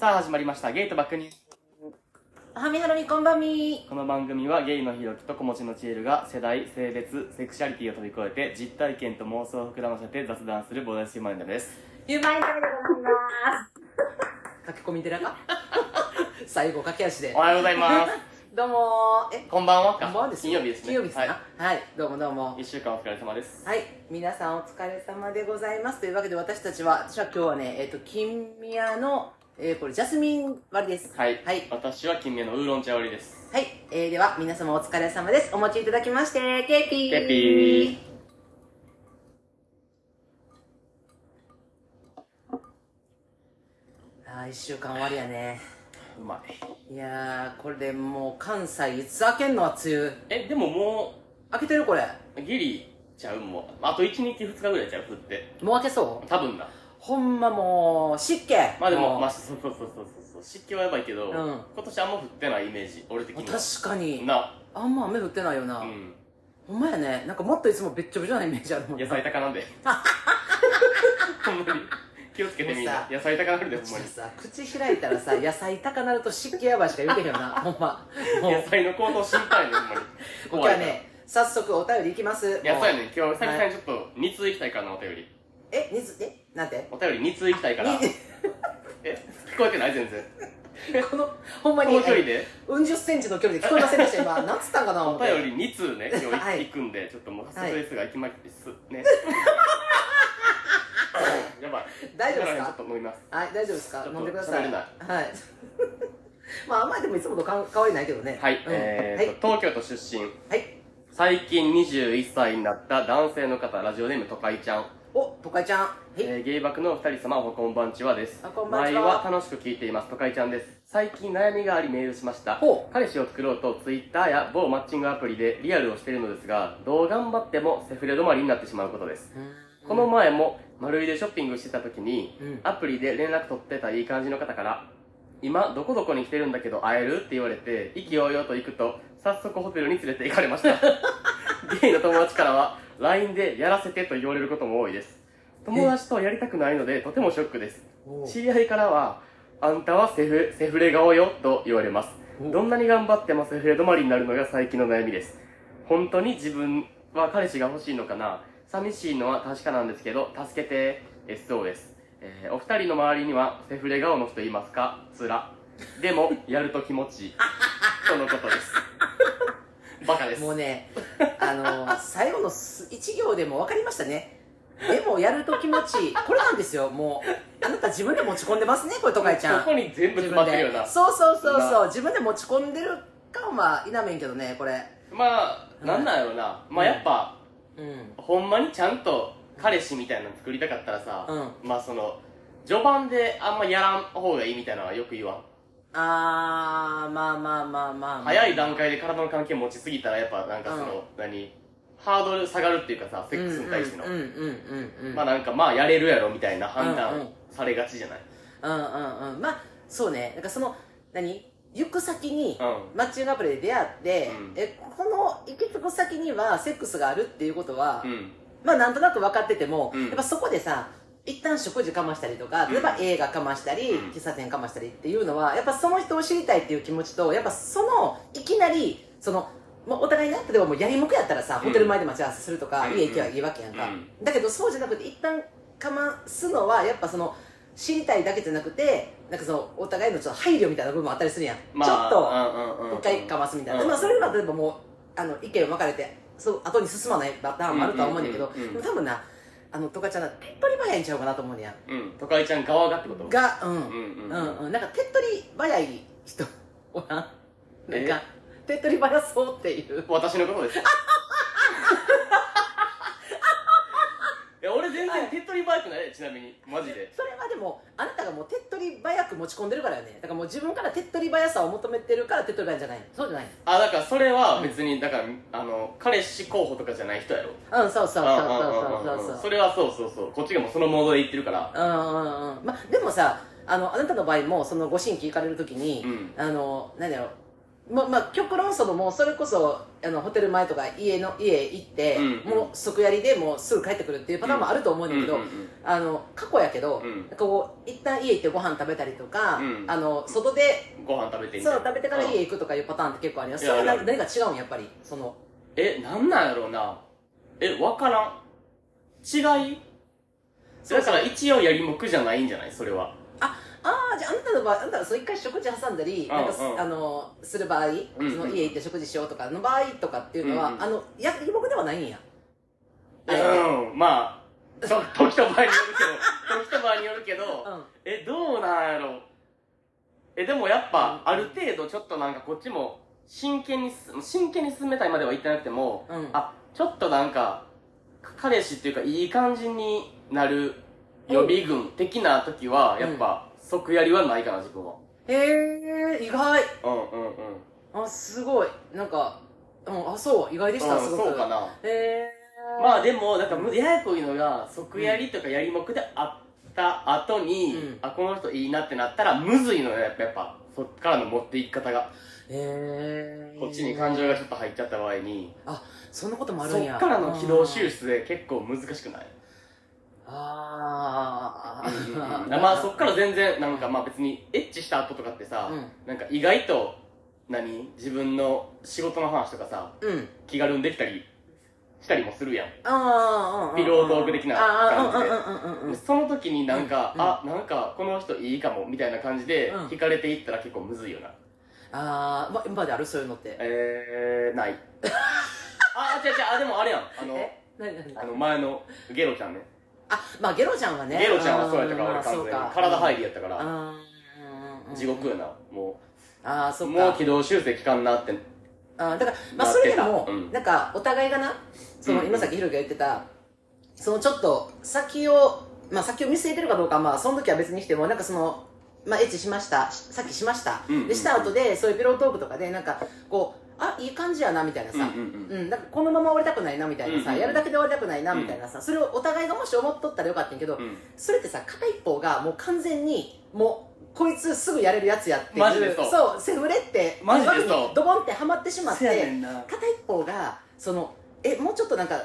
さあ始まりました。ゲイとバックニュースはみはろみこんばんみ。この番組はゲイのひろきと子持ちのちえるが世代性別セクシャリティを飛び越えて実体験と妄想を膨らませて雑談するボーダースヒューマンダです。ゆうまいためでございます。駆け込み寺か？最後駆け足で。おはようございます。どうも。ーえ？こんばんはか？こんばんはです金曜日ですね。金曜日ですな。ははい、どうもどうも。い、1週間お疲れ様です。はい。皆さんお疲れ様でございます。というわけで私たちは私は今日はねえっ、と金宮のえー、これジャスミン割りです。はい、はい。私は金目のウーロン茶割りです。はい、えー、では皆様お疲れ様です。お持ちいただきましてケーピー。ケーピあー1週間終わりやね。うまい。いやーこれでもう関西いつ開けんのは梅雨。えでもも開けてるこれ。うギリちゃうもう。あと1日2日ぐらいちゃう降って。もう開けそう？多分なほんまもう湿気。まあでもう。まあそうそうそうそうそう。湿気はやばいけど、うん。今年あんま降ってないイメージ俺的には。確かに。な。あんま雨降ってないよな、うん。ほんまやね。なんかもっといつもべっちょべちょなイメージあるもん野菜高なんで。ほんまに。気をつけてみんな。野菜高なるでほんまに。さ口開いたらさ野菜高なると湿気やばいしか言うてへんよな。ほんま。野菜の高騰心配ねほんまに。今日はね早速お便りいきます。いやそうやね今日久々にちょっと2通行きたいからなお便りえ水えなんて？お便り2通行きたいから。にえ聞こえてない全然。このほんまこにの距離で？うん十センチの距離で聞こえませんでした。今なんつったんかな思おって。便り2通ね。今日行はい。くんでちょっともう早速ですが行きまいです。ね。やばい。大丈夫ですか？ちょっと飲みます。はい大丈夫ですか？ちょっと飲んでください。喋れない。はい。まああんまりでもいつもとか変わりないけどね。はい、うん。えーと、東京都出身。はい。最近21歳になった男性の方ラジオネームとかいちゃん、おとかいちゃん。はい、えー、ゲイバクのお二人様おこんばんちはです。あこんばんちは。前は楽しく聞いていますとかいちゃんです。最近悩みがありメールしました。彼氏を作ろうと Twitter や某マッチングアプリでリアルをしているのですがどう頑張ってもセフレ止まりになってしまうことです。この前も丸いでショッピングしてた時に、うん。アプリで連絡取ってたいい感じの方から今どこどこに来てるんだけど会える？って言われて意気揚々と行くと早速ホテルに連れて行かれました。ゲイの友達からは LINE でやらせてと言われることも多いです。友達とやりたくないのでとてもショックです。お知り合いからはあんたはセフセフレ顔よと言われます。おどんなに頑張ってもセフレ止まりになるのが最近の悩みです。本当に自分は彼氏が欲しいのかな。寂しいのは確かなんですけど助けて SOS、えーお二人の周りにはセフレ顔の人いますか？つら。でもやると気持ちいい。とのことですバカです。もうねあの最後の1行でも分かりましたね。でもやると気持ちいい。これなんですよ。もうあなた自分で持ち込んでますねこれとかいちゃん。ここに全部詰まってるよな。そうそうそうそう。自分で持ち込んでるかは否めんけどねこれ。まあなんなんやろな、まあやっぱ、うん。ほんまにちゃんと彼氏みたいなの作りたかったらさ、うまあその序盤であんまやらん方がいいみたいなのはよく言わん、あーまあまあまあまあ、まあ、早い段階で体の関係持ちすぎたらやっぱなんかその、何？ハードル下がるっていうかさセックスに対しての、うんうんうんうんうん。まあなんかまあやれるやろみたいな判うんうん断されがちじゃない？うんうんうん。まあそうね。なんかその何？行く先にうん。マッチングアプリで出会って、うん。えこの行き着く先にはセックスがあるっていうことは、うん。まあなんとなく分かってても、うん。やっぱそこでさ一旦食事かましたりとか例えば映画かましたり、うん。喫茶店かましたりっていうのはやっぱその人を知りたいっていう気持ちとやっぱそのいきなりそのもうお互いね例えばもうやりもくやったらさ、うん。ホテル前で待ち合わせするとか、うん。家行けばいいわけやんか、うだけどそうじゃなくて一旦かますのはやっぱその知りたいだけじゃなくてなんかそのお互いのちょっと配慮みたいな部分もあったりするやん、まちょっとあう一回かますみたいな、うん。まあ、それは例えばもうあの意見分かれてそう後に進まないパターンもあるとは思うんだけど、多分なあのトカちゃんは手っ取り早いんちゃうかなと思うねや。うん。都会ちゃん側がってこと？がうん、うんううん。んうん。なんか手っ取り早い人おらん？なんえか手っ取り早そうっていう。私のことです や俺全然手っ取り早くない？ちなみに。マジで。それはでもあなたがもう手っ取り早く持ち込んでるからよね。だからもう自分から手っ取り早さを求めてるから手っ取り早いんじゃない。のそうじゃないあだからそれは別にだからあの彼氏候補とかじゃない人やろ。のうんそうそうそううんそううんそう。うんそううん。それはそうそうそう。こっちがもうそのモードで言ってるから。うんうんうん。まあでもさあのあなたの場合もそのご新規行かれるときに、うん。あの何だろうままあ極論そのもうそれこそあのホテル前とか家の家行って、うんうん。もう即やりでもうすぐ帰ってくるっていうパターンもあると思うんだけど、うんうんうん。あの過去やけど、うん。こう一旦家行ってご飯食べたりとか、うん。あの外でご飯食べてみたいう食べてから家行くとかいうパターンって結構あります。それは何何か違うんやっぱりその？えなんなんやろうな。えわからん。違い？だから一応やりもくじゃないんじゃない？それはああじゃああなたの場合あなたがそう一回食事挟んだり、んなんかあのする場合、その家行って食事しようとかの場合とかっていうのは、うんうんあのやりもくではないんや。うん。まあちょ時と場合によるけど 時と場合によるけど、うん。えどうなんやろ。えでもやっぱ、ある程度ちょっとなんかこっちも真剣にす真剣に進めたいまでは言ってなくても、うん。あちょっとなんか彼氏っていうかいい感じになる予備軍的な時はやっぱ、即やりはないかな自分は。へえ意外。うんうんうん。あすごい。なんか、うん、あそう意外でした、うんすごく。そうかな。へえまあでもなんかむややこいのが即やりとかやりもくであった後に、うん。あこの人いいなってなったらむずいのよやっぱやっぱ。そっからの持っていき方が。へえこっちに感情がちょっと入っちゃった場合に。そんなこともあるそんや。っからの軌道修出で結構難しくない？ああまあそっから全然なんかまあ別にエッチした後とかってさ、うん。なんか意外と何？自分の仕事の話とかさうん。気軽にできたりしたりもするやん、ああピロートーク的な感じで。その時になんか、うんあなんかこの人いいかもみたいな感じでうん。惹かれていったら結構むずいよな。ああま今まであるそういうのって？えー、ない。あ違う違う。あでもあれやん。あのえ？何何？あの前のゲロちゃんねあまあゲロちゃんはね。ゲロちゃんはそうやったからん俺完全に。体入りやったから。地獄よな。もああそううか。もう軌道修正期間なって。あだからまあそれでも、なん。なんかお互いがなそのうん今さっきひろきが言ってたそのちょっと先をまあ先を見据えてるかどうかはまあその時は別にしてもなんかそのまあエッチしました。しさっきしました、うんうんうん。でした後でそういうピロートークとかでなんかこうあいい感じやなみたいなさ、うんうんうん。うん、なんかこのまま終わりたくないなみたいなさ、うんうんうん。やるだけで終わりたくないなみたいなさ、それをお互いがもし思っとったらよかったんやけど、うん。それってさ片一方がもう完全にもうこいつすぐやれるやつやってそう。セフレってドボンってはまってしまって片一方がそのえもうちょっとなんか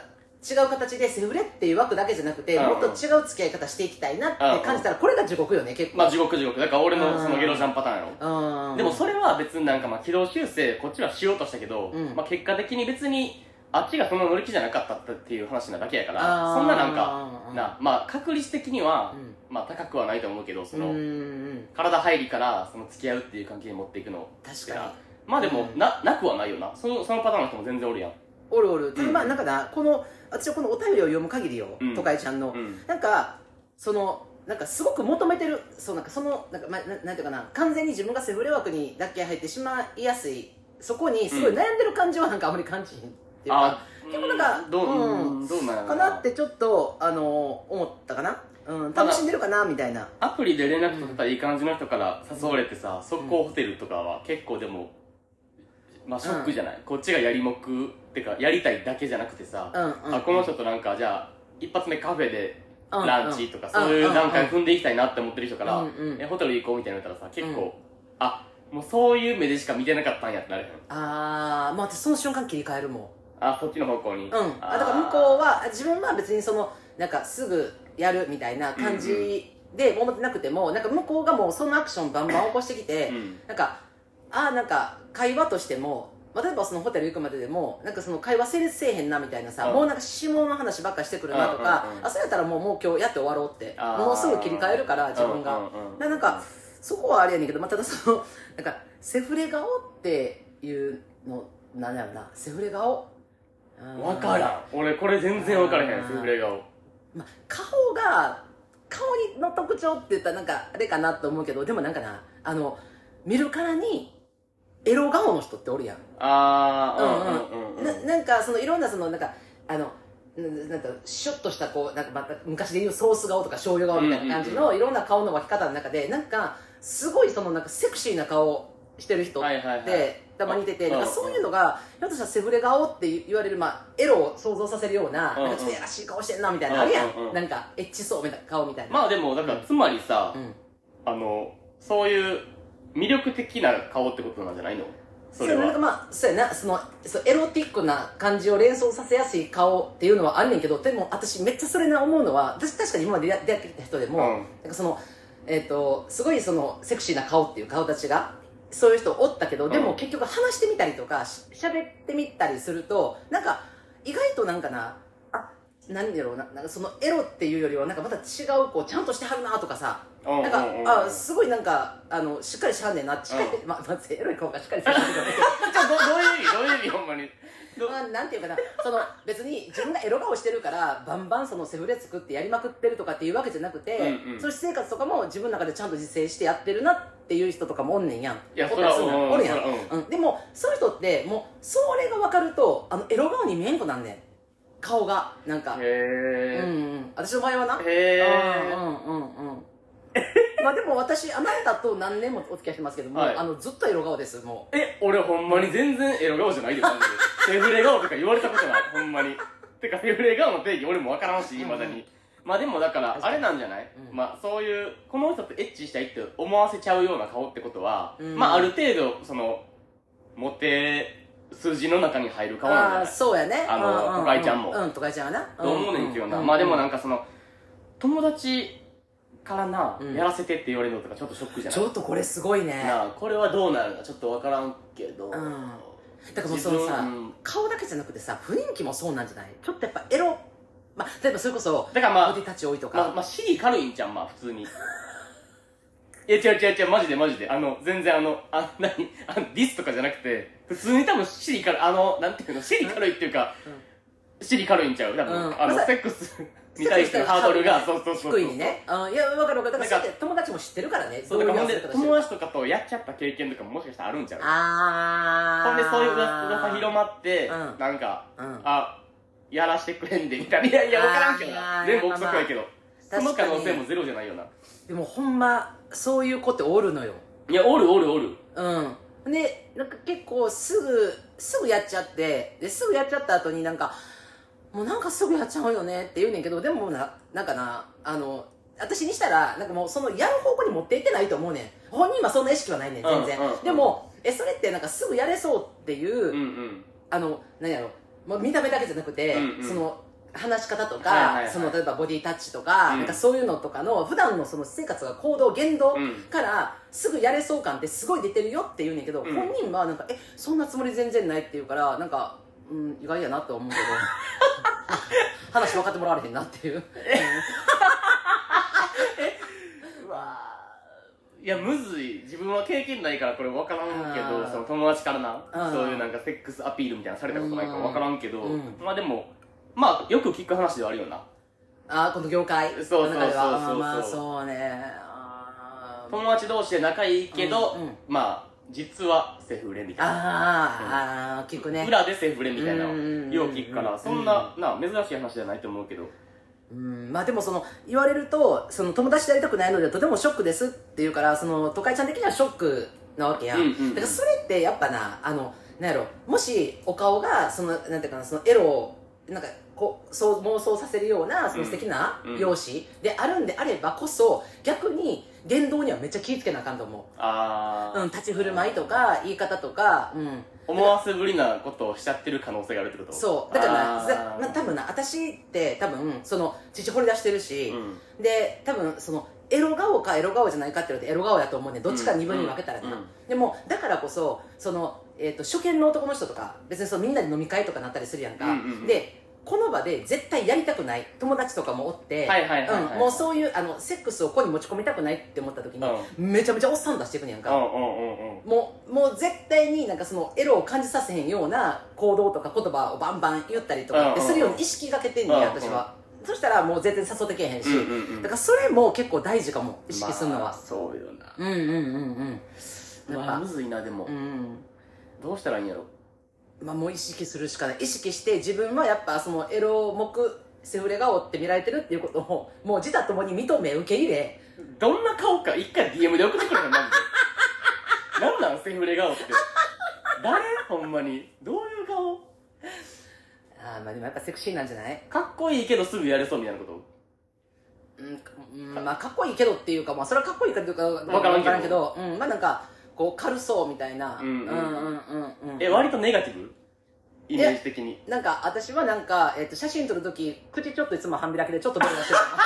違う形でセフレっていう枠だけじゃなくて、うんうんもっと違う付き合い方していきたいなって感じたら、これが地獄よね結構、まあ地獄地獄。だから俺のそのゲロちゃんパターンやろ。うん。でもそれは別になんかまあ軌道修正こっちはしようとしたけど、うん。まあ結果的に別にあっちがそんな乗り気じゃなかったっていう話なだけやからそんななんかなまあ確率的には、うん。まあ高くはないと思うけどその、うんうん体入りからその付き合うっていう関係に持っていくの確かに。まあでも、うん。ななくはないよな。そのそのパターンの人も全然おるやん。おるおる、まあなんかなこの私はこのお便りを読む限りよ、うん。とかいちゃんの、うん。なんかそのなんかすごく求めてるそうなんかそのなんか、まあ、ななんていうかな完全に自分がセフレ枠にだけ入ってしまいやすい。そこにすごい悩んでる感じはなんかあまり感じひんっていうか、あ結構なんかどう、うん。うんどうなんかなってちょっとあの思ったかな、うん、楽しんでるかなみたいな。アプリで連絡取ってたらいい感じの人から誘われてさ、速攻ホテルとかは結構でもまあショックじゃない、こっちがやりもくってかやりたいだけじゃなくてさ、うんうんあこの人となんかじゃあ一発目カフェでうんランチとか、うんそういう段階踏んでいきたいなって思ってる人から、うんうん。えホテル行こうみたいなの言ったらさ結構、あもうそういう目でしか見てなかったんやってなるやん。ああまあ私その瞬間切り替えるもん。あそっちの方向に。うん、あだから向こうは自分は別にそのなんかすぐやるみたいな感じで思ってなくても、なんか向こうがもうそのアクションバンバン起こしてきて、うん。なんかああなんか会話としても例えばそのホテル行くまででもなんかその会話成立せえへんなみたいなさ、うん。もうなんか下の話ばっかりしてくるなとか、うんうんうん。あそうやったらもうもう今日やって終わろうってもうすぐ切り替えるから自分が、うんうんうんななんかそこはあれやねんけど、まあ、ただその なんかセフレ顔っていうのなんだろうな。セフレ顔？分からん。俺これ全然分からへんセフレ顔。まあ、顔が顔の特徴って言ったらなんかあれかなと思うけどでもなんかなあの見るからにエロ顔の人っておるやん,、ああうんうんうんうん。ななんかそのいろんなそのなんかあのななんかシュッとしたこうなんかまた昔で言うソース顔とか醤油顔みたいな感じのいろんな顔の分け方の中でなんかすごいそのなんかセクシーな顔してる人って、たまにいてなんかそういうのがひょっとしたらセフレ顔って言われる、まあ、エロを想像させるような,、なんかちょっとやらしい顔してんなみたいなのあるやん、なんかエッチそうみたいな顔みたいな、まあでもだからつまりさ、うん。あのそういう魅力的な顔ってことなんじゃないの？それは。うなんかまあそうやな。そのそうエロティックな感じを連想させやすい顔っていうのはあんねんけどでも私めっちゃそれな思うのは私確かに今まで出会ってきた人でも、うん。なんかそのえっ、とすごいそのセクシーな顔っていう顔立ちがそういう人おったけどでもうん。結局話してみたりとかし喋ってみたりするとなんか意外となんかなあ何だろうななんかそのエロっていうよりはなんかまた違うこうちゃんとしてはるなとかさうんなんか、うん。うんあすごいなんかあのしっかりしはんねんな。しっかり、まあまずエロい顔がしっかりしてるけど。ねじゃあどどういう意味？どういう意味？ほんまに。どまあ、なんていうかな。その別に自分がエロ顔してるからバンバンそのセフレ作ってやりまくってるとかっていうわけじゃなくて、うんうん。その私生活とかも自分の中でちゃんと自制してやってるなっていう人とかもおんねんやん。いやおったりするのそおるやん、そらうん。うん。でもそういう人ってもうそれが分かるとあのエロ顔に見えんくなんねん。顔がなんか、へうんうん。私の場合はな。えへえうんうんうんうん まあでも私あなたと何年もお付き合いしてますけども、はい。あのずっとエロ顔ですもえ俺ほんまに全然エロ顔じゃないよマジで セフレ顔とか言われたことないほんまに。てかセフレ顔の定義俺もわからんしいまだに。まあでもだからあれなんじゃない、うん。まあそういうこの人とエッチしたいって思わせちゃうような顔ってことは、うん。まあある程度そのモテ筋の中に入るう顔なんじゃない？ああそうやね。あのうんうんうん。都会ちゃんも。うん都会ちゃんはなと思うねんけどな、うまあでもなんかその友達からな、うん。やらせてって言われるのとかちょっとショックじゃない？ちょっとこれすごいね。なあこれはどうなるかちょっとわからんけど、ん。だからもうそのさ、顔だけじゃなくてさ雰囲気もそうなんじゃない？ちょっとやっぱエロまあ例えばそれこそだからまあボディタッチ多いとか、まあ、まあ、尻軽いんちゃん、まあ、普通に。いや、違う違う違う、マジでマジで。あの、全然あの、あ、何？あの、ディスとかじゃなくて、普通に多分尻軽い、あの、なんていうの、尻軽いっていうか、尻軽いんちゃう？多分、うん。あの、まさセックスに対してのハードルが、そうそうそう。低いにねうん。いや分かる分かる。だから友達も知ってるからね。そう、だから友達とかとやっちゃった経験とかももしかしたらあるんちゃう。あー。ほんで、そういう噂噂広まって、うん。なんか、うん。あ、やらしてくれんで、みたいな。いやいや、わからんけど。全部憶測やけど。その可能性もゼロじゃないよな。でもほんまそういう子っておるのよ。いや、おるおるおる。うん。でなんか結構すぐすぐやっちゃってですぐやっちゃった後になんかもうなんかすぐやっちゃうよねって言うねんけどでもななんかなあの私にしたらなんかもうそのやる方向に持っていってないと思うねん。本人はそんな意識はないねん全然、うんうん。うんでもえそれってなんかすぐやれそうっていう、うんうん。あの何やろ、まあ、見た目だけじゃなくて、うんうん。その話し方とか、はいはいはい。その例えばボディタッチとか,、うん。なんかそういうのとかの普段のその私生活が行動言動うん。からすぐやれそう感ってすごい出てるよって言うねんけど、うん。本人はなんかえそんなつもり全然ないって言うからなんか、うん、意外やなと思うけど。話分かってもらわれへんなっていう、うわいやむずい。自分は経験ないからこれ分からんけどその友達からなうんそういうなんかセックスアピールみたいなのされたことないから分からんけど、うんまあでもまあよく聞く話ではあるよな。ああこの業界。そうそうそうそう。の中では。あーまあそうね。友達同士で仲いいけど、うんうん。まあ実はセフレみたいな。あーあー聞くね。裏でセフレみたいな。よう聞くから。そんなな珍しい話じゃないと思うけど。うん。まあでもその言われるとその友達でやりたくないのでとてもショックですっていうからその都会ちゃん的にはショックなわけやん,、うんうんうん。だからそれってやっぱなあのなんやろもしお顔がそのなんていうかなそのエロをなんかこうそう妄想させるようなその素敵な容姿であるんであればこそ逆に言動にはめっちゃ気ぃつけなあかんと思ああ、う、うん、立ち振る舞いとか言い方とか、うん、思わせぶりなことをしちゃってる可能性があるってこと？そう。だからなまあ、多分な私って多分その父掘り出してるし、うん。で多分そのエロ顔かエロ顔じゃないかって言われてエロ顔やと思うねん。どっちか二分に分けたらな、うん。うん。でもだからこそその、えー、と初見の男の人とか別にそのみんなで飲み会とかなったりするやんか、うんうんうん。でこの場で絶対やりたくない友達とかもおって、もうそういうあのセックスをここに持ち込みたくないって思った時に、めちゃめちゃおっさん出していくねやんか、うんうんうんうん。もうもう絶対になんかそのエロを感じさせへんような行動とか言葉をバンバン言ったりとかってうんうんうん。するように意識がけてんねんうんうん。私は、そしたらもう全然誘ってけへんし、うんうんうん。だからそれも結構大事かも意識するのは、まあそうよな。うんうんうんうん。まあむずいなでも、うん。どうしたらいいんやろまあもう意識するしかない。意識して自分はやっぱそのエロ目セフレ顔って見られてるっていうことを もう自他ともに認め受け入れどんな顔か一回 DM で送ってくれたマジでなんなんセフレ顔って。誰？ほんまに。どういう顔？ああまあでもやっぱセクシーなんじゃない？かっこいいけどすぐやれそうみたいなこと？うん、うんまあかっこいいけどっていうかまあそれはかっこいいかどうかわわからんけど。けど。うんまあなんかこう軽そうみたいな。うんうん。うんうんうんうん。え割とネガティブ？イメージ的に。なんか私はなんか、えっと写真撮るとき口ちょっといつも半開きでちょっとベロ出してるか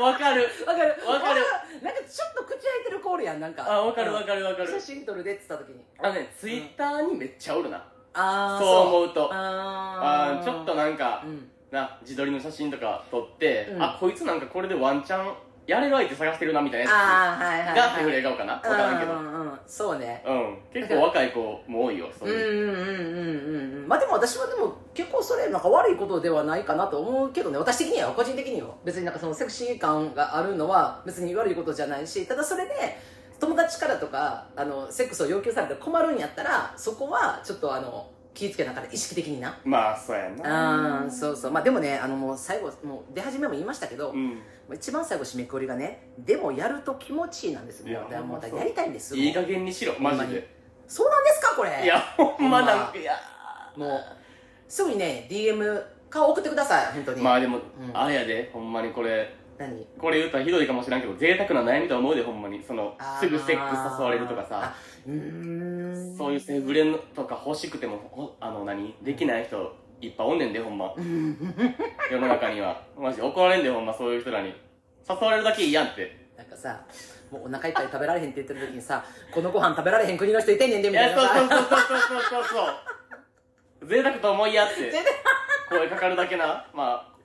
わかる。なわかる。わかる。なんかちょっと口開いてるコールやんなんか。あわかるわかるわかる。写真撮るでって言ったときに。あのねツイッターにめっちゃおるな。ああそう思うと。ああー。ちょっとなんかうん。な自撮りの写真とか撮ってうん。あこいつなんかこれでワンチャンやれる相手探してるなみたいなやああはいはい、はい、つがセフレ顔かな。わからんけどうんうんうんそうね。うん。結構若い子も多いよそういんうんうんうんうん。まあでも私はでも結構それなんか悪いことではないかなと思うけどね。私的には個人的には別になんかそのセクシー感があるのは別に悪いことじゃないしただそれで友達からとかあのセックスを要求されて困るんやったらそこはちょっとあの気ぃつけながら意識的にな。まあそうやんな。あーそうそう。まあでもねあのもう最後もう出始めも言いましたけど、うん。一番最後締めくくりがねでもやると気持ちいいなんですもうもう。やりたいんですいい加減にしろマジで。そうなんですかこれ。いやほんまなんかいやもうすぐにね DM 顔送ってください本当に。まあでもん。あれやでほんまにこれ。何？これ言ったらひどいかもしれんけど贅沢な悩みと思うでほんまに。そのすぐセックス誘われるとかさそういうセフレとか欲しくてもほあの何？できない人いっぱいおんねんでほんま。う ん世の中には。マジ怒られんでほんまそういう人らに。誘われるだけいいやんって。なんかさもうお腹いっぱい食べられへんって言ってる時にさこのご飯食べられへん国の人いてんねんでいみたいなやそうそうさそうそうそうそうそう。贅沢と思いやって。声かかるだけな。まあ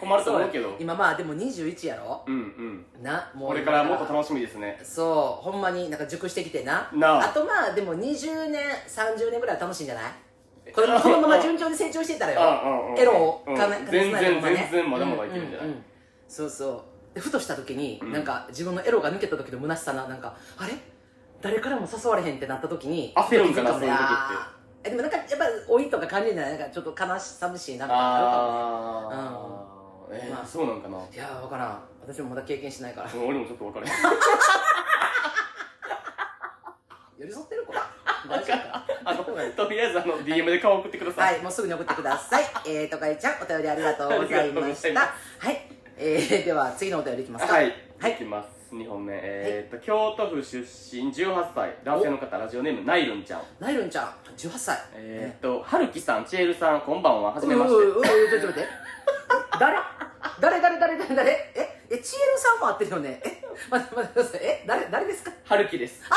困ると思うけど。今まあでも21やろ？うんうん。なもう。これからもっと楽しみですね。そう。ほんまになんか熟してきてな。なあ。とまあでも20年30年ぐらいは楽しいんじゃない？これこのまま順調に成長してたらよ。うんうんうんエロをうん。かな全然全然まだまだいけるんじゃない？うううそうそう。でふとした時に、うん。なんか自分のエロが抜けた時の虚しさななんかあれ？誰からも誘われへんってなった時に焦るんかなふと気づもねそういう時って。あー。えでもなんかやっぱ老いとか感じるんじゃないなんかちょっと悲し寂しいなみたいなのあるかもね。ああえまあ。ーそうなんかな。いやー分からん。私もまだ経験しないから。うん俺もちょっと分からへん。寄り添ってるこれ大丈夫か？あのとりあえずあの DM で顔送ってください。はい、もうすぐに送ってください。えー、とかいちゃん、お便りありがとうございました。はい、えー、では次のお便りいきますか。はい、はい。いきます。2本目。えー、っと京都府出身18歳。男性の方ラジオネームナイルンちゃん。ナイルンちゃん、18歳。えー、っとはるきさんちえるさんこんばんは。はじめまして。うううううちょっと待って。誰？誰誰誰誰誰え、え、ちえるさんも会ってるよね？え、待って待ってください。え、誰、誰ですか？はるきです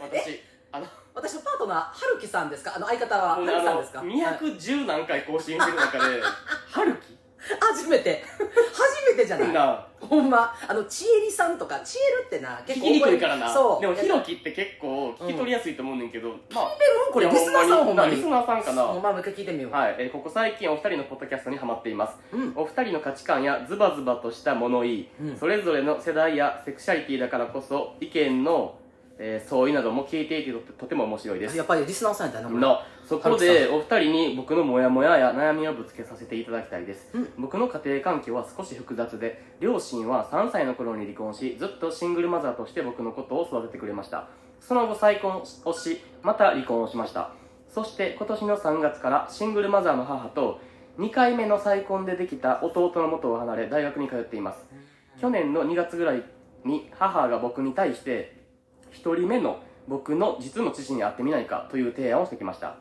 私あの私のパートナー、はるきさんですか？あの相方は、はるあのきさんですか？はい210何回更新してる中ではるき 初めて。初めてじゃない。なほんま、あの、ちえりさんとか、ちえるってな、聞きにくいからなそう。でもひろろきって結構聞き取りやすいと思うねんけど、まあこれ、いやリスナーさんほんまに。リスナーさんかなほんま、もう一回聞いてみよう。はい、えーここ最近お二人のポッドキャストにハマっていますうん。お二人の価値観やズバズバとした物言い、うんそれぞれの世代やセクシャリティだからこそ意見の、えー相違なども聞いていてととても面白いですやっぱりリスナーさんやったな、これ。のそこでお二人に僕のモヤモヤや悩みをぶつけさせていただきたいです、うん。僕の家庭環境は少し複雑で両親は3歳の頃に離婚しずっとシングルマザーとして僕のことを育ててくれました。その後再婚をしまた離婚をしました。そして今年の3月からシングルマザーの母と2回目の再婚でできた弟の元を離れ大学に通っています。去年の2月ぐらいに母が僕に対して1人目の僕の実の父に会ってみないかという提案をしてきました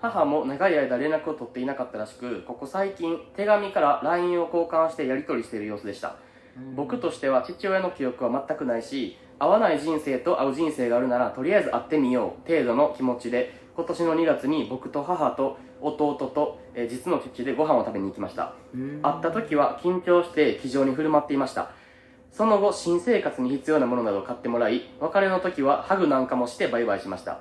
母も長い間連絡を取っていなかったらしくここ最近手紙から LINE を交換してやり取りしている様子でした。僕としては父親の記憶は全くないし会わない人生と会う人生があるならとりあえず会ってみよう程度の気持ちで今年の2月に僕と母と弟と、えー実の父でご飯を食べに行きました。うん。会った時は緊張して気丈に振る舞っていました。その後新生活に必要なものなどを買ってもらい別れの時はハグなんかもしてバイバイしました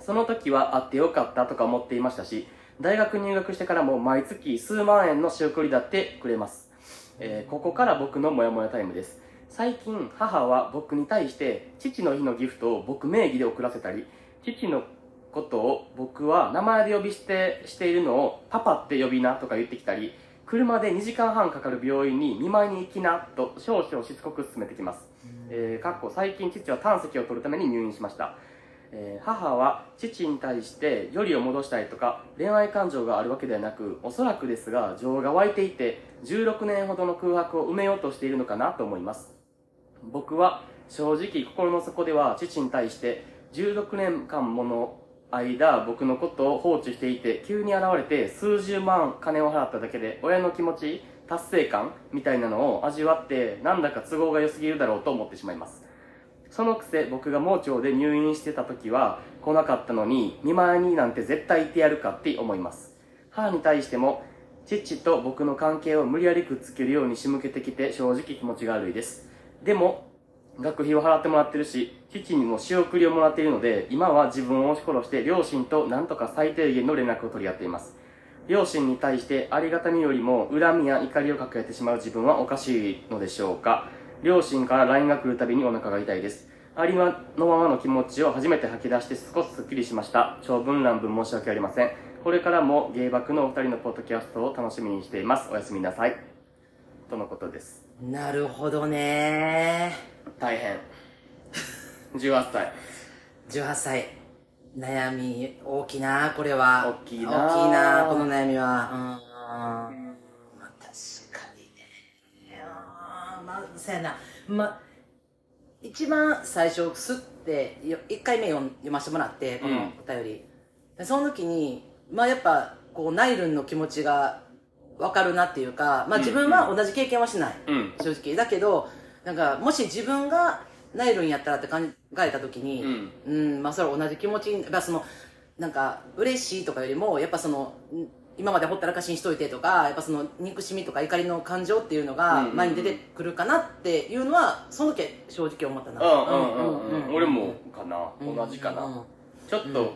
その時は会ってよかったとか思っていましたし大学入学してからも毎月数万円の仕送りだってくれます、えーここから僕のモヤモヤタイムです。最近母は僕に対して父の日のギフトを僕名義で送らせたり父のことを僕は名前で呼び捨てしているのをパパって呼びなとか言ってきたり車で2時間半かかる病院に見舞いに行きなと少々しつこく勧めてきます、えーかっこ最近父は胆石を取るために入院しました。え母は父に対してよりを戻したいとか恋愛感情があるわけではなくおそらくですが情が湧いていて16年ほどの空白を埋めようとしているのかなと思います。僕は正直心の底では父に対して16年間もの間僕のことを放置していて急に現れて数十万金を払っただけで親の気持ち達成感みたいなのを味わってなんだか都合が良すぎるだろうと思ってしまいます。そのくせ僕が盲腸で入院してた時は来なかったのに見舞いになんて絶対行ってやるかって思います。母に対しても父と僕の関係を無理やりくっつけるように仕向けてきて正直気持ちが悪いですでも学費を払ってもらってるし父にも仕送りをもらっているので今は自分を押し殺して両親と何とか最低限の連絡を取り合っています。両親に対してありがたみよりも恨みや怒りを抱えてしまう自分はおかしいのでしょうか。両親から LINE が来るたびにお腹が痛いです。ありのままの気持ちを初めて吐き出して少しスッキリしました。長文乱文申し訳ありません。これからも芸爆のお二人のポッドキャストを楽しみにしています。おやすみなさい。とのことです。なるほどね。大変。18歳。18歳。悩み大きなこれは。大きいな。大きいなこの悩みは。うんそうやな。まあ一番最初すってよ1回目読ん読ませてもらってこのお便り、でその時にまあやっぱこうナイルンの気持ちが分かるなっていうかまあ自分は同じ経験はしない、うん。正直。だけどなんかもし自分がナイルンやったらって考えた時にうん、まあそれは同じ気持ちにやっぱそのなんか嬉しいとかよりもやっぱそのん今までほったらかしにしといてとかやっぱその憎しみとか怒りの感情っていうのが前に出てくるかなっていうのはその時は正直思ったな。うんうんうんうん。俺もかな。うん同じかな、うんちょっと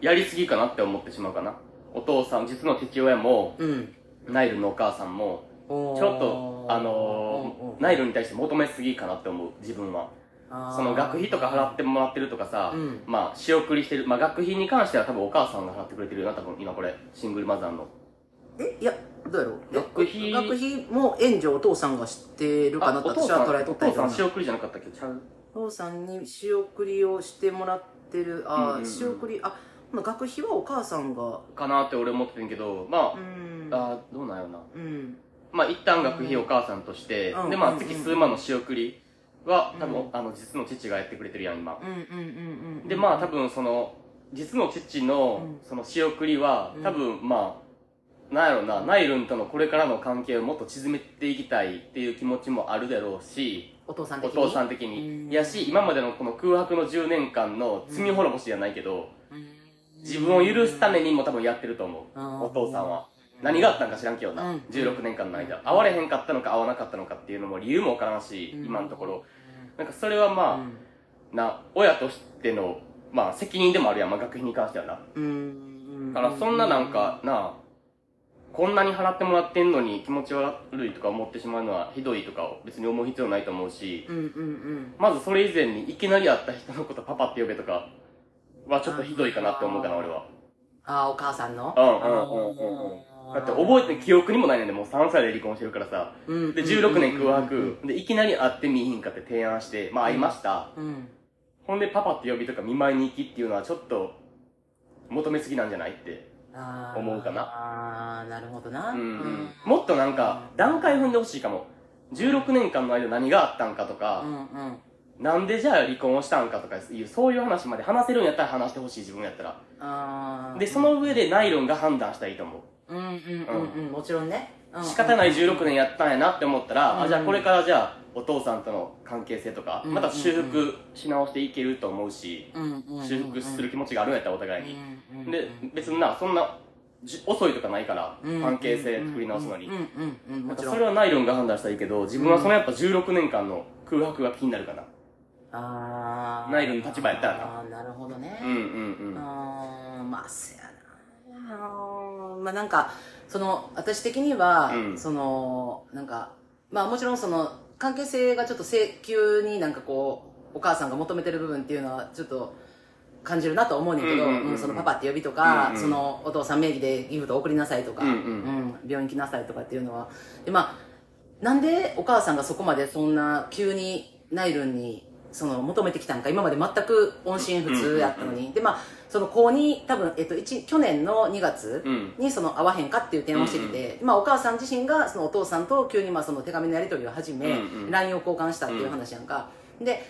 やりすぎかなって思ってしまうかな。お父さん実の父親もうん。ナイルのお母さんもちょっとあのーナイルに対して求めすぎかなって思う自分はその学費とか払ってもらってるとかさ、うん。まあ仕送りしてるまあ学費に関しては多分お母さんが払ってくれてるよな多分今これシングルマザーの。え？いやどうやろう？え？学費学費も援助をお父さんが知ってるかなあと私は捉えとおったんやけどな。父さん仕送りじゃなかったっけ？ちゃう。お父さんに仕送りをしてもらってるあ、うんうんうん。仕送りあまあ学費はお母さんが。かなって俺思ってるけどまあ、うん。あーどうなんやろな。うん。まあ一旦学費お母さんとして、うんでまうんあ月数万の仕送りは多分、うんあの実の父がやってくれてるやん今、でまあ多分その実の父のうん。その仕送りはうん。多分まあなんやろなナイルンとのこれからの関係をもっと縮めていきたいっていう気持ちもあるだろうしおお父さん的に？父さん的うにん。やし今までのこの空白の10年間の罪滅ぼしじゃないけどうん。自分を許すためにも多分やってると思う。うん。お父さんは。何があったんか知らんけどうなん16年間の間。会われへんかったのか会わなかったのかっていうのも理由もわからんしうん。今のところなんかそれはまうん。あな親としてのまあ責任でもあるやん、まあ、学費に関してはな。うん。だからそんななんかなこんなに払ってもらってんのに気持ち悪いとか思ってしまうのはひどいとか別に思う必要ないと思うしうんうんうん。まずそれ以前にいきなり会った人のことパパって呼べとかはちょっとひどいかなって思うかな俺は。あお母さんの？うんうんうんうん。うんだって覚えて記憶にもないねんでもう3歳で離婚してるからさ。うん。で16年空白。でいきなり会ってみいひんかって提案してまあ会いました。うん。ほんでパパって呼びとか見舞いに行きっていうのはちょっと求めすぎなんじゃないって思うかな。ああなるほどな。うんうん。もっとなんか段階踏んでほしいかも。16年間の間何があったんかとうか、んうん。なんでじゃあ離婚をしたんかとかいうそういう話まで話せるんやったら話してほしい自分やったら。でその上でナイロンが判断したらいいと思ううんうんうんうん。もちろんね仕方ない16年やったんやなって思ったら、うんあじゃあこれからじゃあお父さんとの関係性とか、うんまた修復し直していけると思うし、年修復する気持ちがあるんやったらお互いに、にで別になそんなじ遅いとかないから、関係性作り直すのに、それはナイロンが判断したらいいけど自分はそのやっぱ16年間の空白が気になるかな。あー。ナイルの立場やったらな。あーなるほどね。うんうんうん。あーまあせやな。あーまあなんかその私的には、うん。そのなんかまあもちろんその関係性がちょっと請求になんかこうお母さんが求めてる部分っていうのはちょっと感じるなと思うねんけど、うんうんうんうん。うんそのパパって呼びとか、うんうん。そのお父さん名義でギフト送りなさいとか、うんうん。うん病院来なさいとかっていうのは。でまあなんでお母さんがそこまでそんな急にナイルンにその求めてきたんか今まで全く音信不通やったのに、でまあその高2多分、えっと、一去年の2月うん。にその会わへんかっていう電話をしてきて、まあ、お母さん自身がそのお父さんと急にまあその手紙のやり取りを始め、LINE を交換したっていう話やんか、で、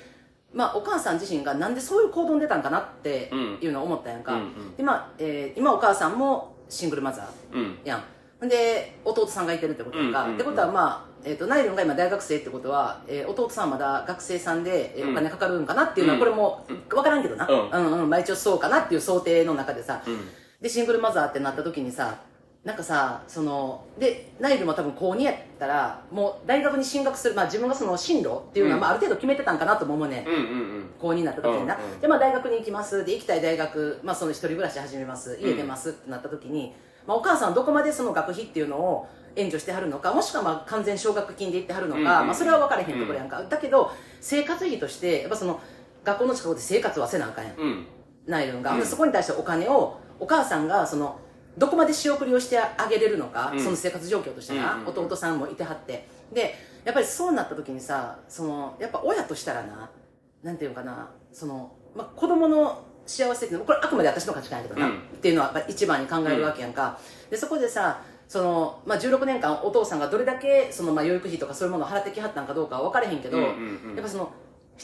まあ、お母さん自身がなんでそういう行動に出たんかなっていうのを思ったやんか、でまあえー今お母さんもシングルマザーうん。やんで弟さんがいてるってことか、ってことはまあ、えー、とナイルンが今大学生ってことは、えー弟さんはまだ学生さんで、えーうん。お金かかるんかなっていうのはこれも分からんけどな、うん。うんうん。まあ、一応そうかなっていう想定の中でさ、うん。でシングルマザーってなった時にさなんかさそのでナイルも多分高2やったらもう大学に進学する、まあ、自分がその進路っていうのは、うん。まあ、ある程度決めてたんかなとも思うねん。うんうん高2になった時にな、うんうん。でまあ大学に行きます。で行きたい大学、まあ、その一人暮らし始めます。家出ますってなった時に、まあ、お母さんはどこまでその学費っていうのを援助してはるのかもしくはまあ完全奨学金で行ってはるのか、うんうんまあ、それは分からへんところやんか、だけど生活費としてやっぱその学校の近くで生活はせなあかんやん。うん。うんナイルンが、うん。でそこに対してお金をお母さんがそのどこまで仕送りをしてあげれるのか、うん。その生活状況としてな、うんうん。弟さんもいてはって。でやっぱりそうなった時にさそのやっぱ親としたらななんていうのかなその、まあ、子供の幸せっていうのはこれあくまで私の価値観やけどな、うん。っていうのは一番に考えるわけやんか、でそこでさその、まあ、16年間お父さんがどれだけその、まあ、養育費とかそういうものを払ってきはったんかどうかは分からへんけど、うんうんうん。やっぱその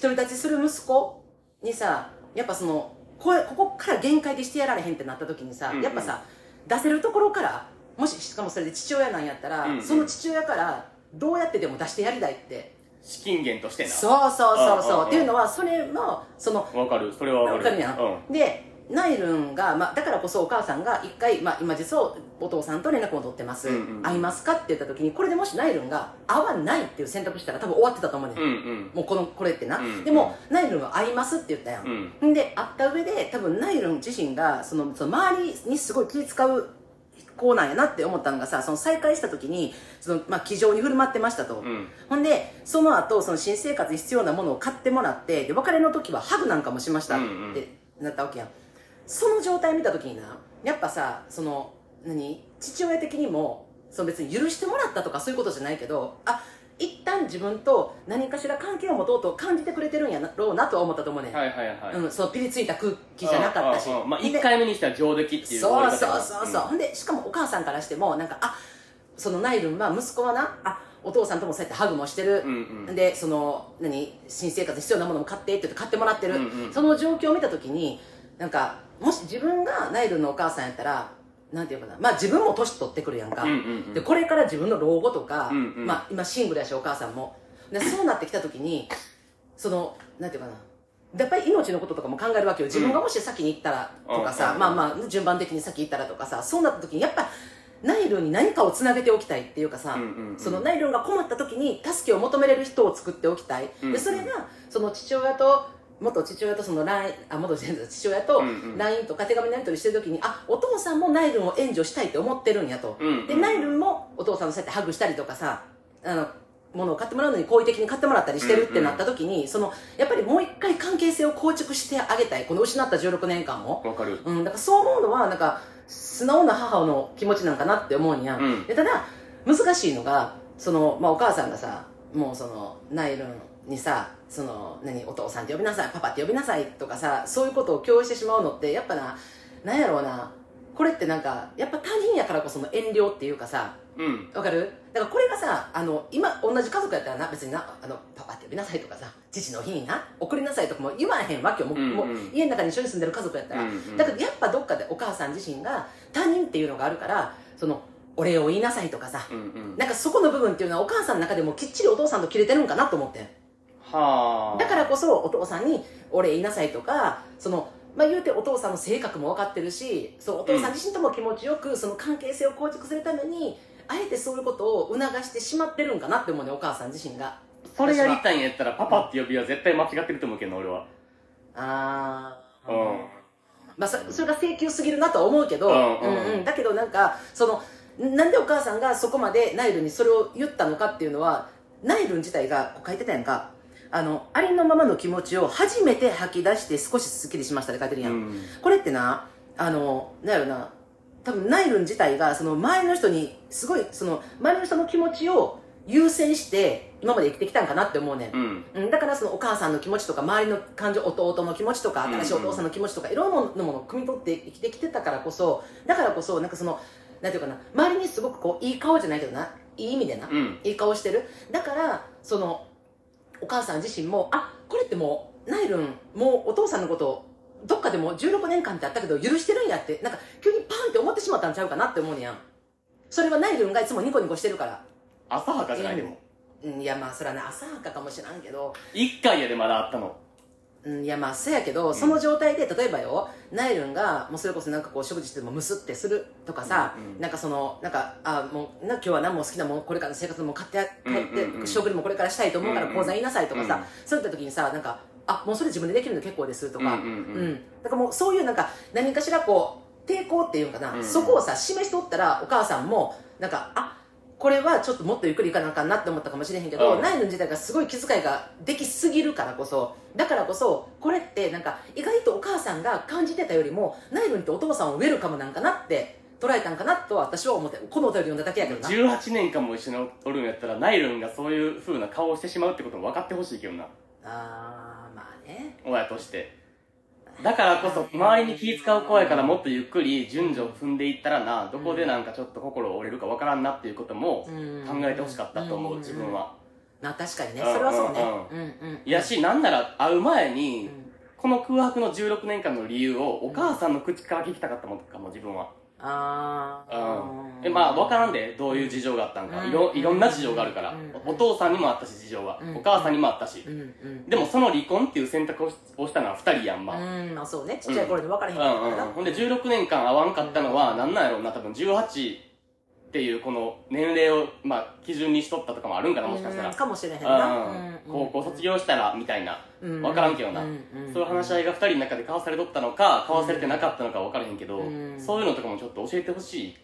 独り立ちする息子にさやっぱそのこれここから限界でしてやられへんってなった時にさ、うんうん。やっぱさ出せるところからもししかもそれで父親なんやったら、うんうん。その父親からどうやってでも出してやりたいって資金源としてな。そうそうそうそう。うんうんうん。っていうのはそれのそのわかる。それはわかる。わかるやん、うん。でナイルンが、まあ、だからこそお母さんが一回、まあ、今実はお父さんと連絡を取ってます、うんうん会いますかって言った時にこれでもしナイルンが会わないっていう選択したら多分終わってたと思うねん、うんうん。もうこのこれってな、うんでもナイルンは会いますって言ったやん、うん。んで会った上で多分ナイルン自身がそのその周りにすごい気使う子なんやなって思ったのがさその再会した時にその、まあ、気丈に振る舞ってましたと、うん。ほんでその後その新生活に必要なものを買ってもらってで別れの時はハグなんかもしましたっうんうん。てなったわけやん、その状態見た時になやっぱさその何？父親的にもその別に許してもらったとかそういうことじゃないけどあ一旦自分と何かしら関係を持とうと感じてくれてるんやろうなとは思ったと思うねん、はいはいはい。うん、そのピリついた空気じゃなかった。しうんうんうんまあで1回目にしては上出来っていう終そうそうそうそう、ほんでしかもお母さんからしてもなんかあそのナイルンは息子はなあお父さんともそうやってハグもしてる、うんうん。でその何新生活に必要なものも買ってって言って買ってもらってる、うんうん。その状況を見た時になんかもし自分がナイルンのお母さんやったらなんていうかな。まあ自分も年取ってくるやんか、うんうんうん。でこれから自分の老後とか、うんうん。まあ、今シングルやしお母さんも。でそうなってきた時にそのなんていうかな。やっぱり命のこととかも考えるわけよ。自分がもし先に行ったらとかさ、うんまあまあ順番的に先行ったらとかさそうなった時にやっぱナイルンに何かをつなげておきたいっていうかさ、うんうんうん。そのナイルンが困った時に助けを求めれる人を作っておきたい、でそれがその父親と元父親とその LINE あ元父親とうんうん。LINE とか手紙のやり取りしてる時にあお父さんもナイルンを援助したいって思ってるんやと、うんうん。でナイルンもお父さんのそうやってハグしたりとかさあの物を買ってもらうのに好意的に買ってもらったりしてるってなった時に、そのやっぱりもう一回関係性を構築してあげたいこの失った16年間を、わかる。うん、だからそう思うのはなんか素直な母の気持ちなんかなって思うんや、うん。でただ難しいのがその、まあ、お母さんがさもうそのナイルンにさその何お父さんって呼びなさいパパって呼びなさいとかさそういうことを共有してしまうのってやっぱななんやろうなこれってなんかやっぱ他人やからこその遠慮っていうかさうん。わかる？だからこれがさあの今同じ家族やったらな別になあのパパって呼びなさいとかさ父の日にな送りなさいとかも言わへんわけよ。もう,、うんうん。もう家の中に一緒に住んでる家族やったら、うんうん。だからやっぱどっかでお母さん自身が他人っていうのがあるからそのお礼を言いなさいとかさ、うんうん。なんかそこの部分っていうのはお母さんの中でもきっちりお父さんと切れてるんかなと思ってんはあ。だからこそお父さんにお礼言いなさいとかそのまあ言うてお父さんの性格も分かってるしそうお父さん自身とも気持ちよくその関係性を構築するためにあえてそういうことを促してしまってるんかなって思うねお母さん自身が。それやりいたいんやったらパパって呼びは絶対間違ってると思うけどな俺は。ああうん。まあ、そそれが請求すぎるなとは思うけど、ううん。んうんうん。だけどなんかそのなんでお母さんがそこまでナイルにそれを言ったのかっていうのはナイルン自体がこう書いてたやんかあのありのままの気持ちを初めて吐き出して少しすっきりしましたって書いてるやん、うん。これってなあのなんやろな多分ナイルン自体がその周りの人にすごいその周りの人の気持ちを優先して今まで生きてきたんかなって思うねん、うん。うん、だからそのお母さんの気持ちとか周りの感情弟の気持ちとか新しいお父さんの気持ちとか、いろんなものを汲み取って生きてきてたからこそだからこそなんかそのなんていうかな周りにすごくこういい顔じゃないけどないい意味でな、うん。いい顔してる。だからそのお母さん自身もあこれってもうナイルンもうお父さんのことどっかでも16年間ってあったけど許してるんやってなんか急にパンって思ってしまったんちゃうかなって思うねやん。それはナイルンがいつもニコニコしてるから。浅はかじゃないでも。うん。いやまあそれはね浅はかかもしらんけど。一回やでまだあったのうんいやまあそうやけど、その状態で例えばよナイルンがもうそれこそなんかこう食事してもムスってするとかさ、うんうんなんかそのなんかあもうな今日は何も好きなものこれからの生活も買って買って、うんうん。うん食事もこれからしたいと思うからうんうん講座言いなさいとかさ、うん。そういった時にさなんかあもうそれ自分でできるの結構ですとか、うんうん。うん。だからもうそういうなんか何かしらこう抵抗っていうのかな、うんうん。そこをさ示しとったらお母さんもなんかあこれはちょっともっとゆっくりいかなあかんなって思ったかもしれへんけど、うん。ナイルン自体がすごい気遣いができすぎるからこそだからこそこれってなんか意外とお母さんが感じてたよりもナイルンってお父さんをウェルカムなんかなって捉えたんかなとは私は思ってこのお便り読んだだけやけどな。18年間も一緒におるんやったらナイルンがそういう風な顔をしてしまうってことも分かってほしいけどな。あーまあね。親としてだからこそ周りに気使う子やからもっとゆっくり順序を踏んでいったらなどこでなんかちょっと心折れるか分からんなっていうことも考えてほしかったと思う自分は。まあ確かにね。うんそれはそうね。うんうんうん。いやしなんなら会う前にうん。この空白の16年間の理由をお母さんの口から聞きたかったもんかも自分はああうん。えまあ分からんでどういう事情があったんか。いろいろんな事情があるから。うん。お父さんにもあったし事情は。うん。お母さんにもあったし。うん。うん。でもその離婚っていう選択をしたのは2人やんまあ。うん。まあそうね。ちっちゃい頃に分からへんうから。んうんうん。ほんで16年間会わんかったのはなんなんやろうな。多分18っていうこの年齢をまあ基準にしとったとかもあるんかなもしかしたら。うんかもしれへんうな、ん高校卒業したらみたいな。うん分からんけどなうんうん。そういう話し合いが2人の中で交わされとったのか交わされてなかったのか分からへんけどうん。そういうのとかもちょっと教えてほしいっ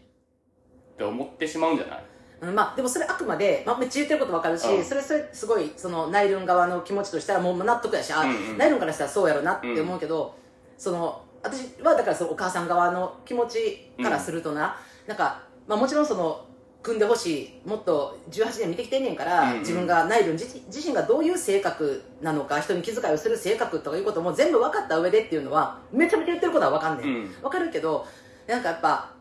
て思ってしまうんじゃない？うんまあでもそれあくまで、まあ、めっちゃ言ってること分かるし、うん。それそれすごいそのナイルン側の気持ちとしたらもう納得やし、あうんうん。ナイルンからしたらそうやろなって思うけど、その私はだからそのお母さん側の気持ちからするとな、なんか、まあ、もちろんその組んでほしい。もっと18年見てきてんねんから、うんうん。自分がナイルン自自身がどういう性格なのか人に気遣いをする性格とかいうことも全部分かった上でっていうのはめちゃめちゃ言ってることは分かんねん、うん。分かるけどなんかやっぱ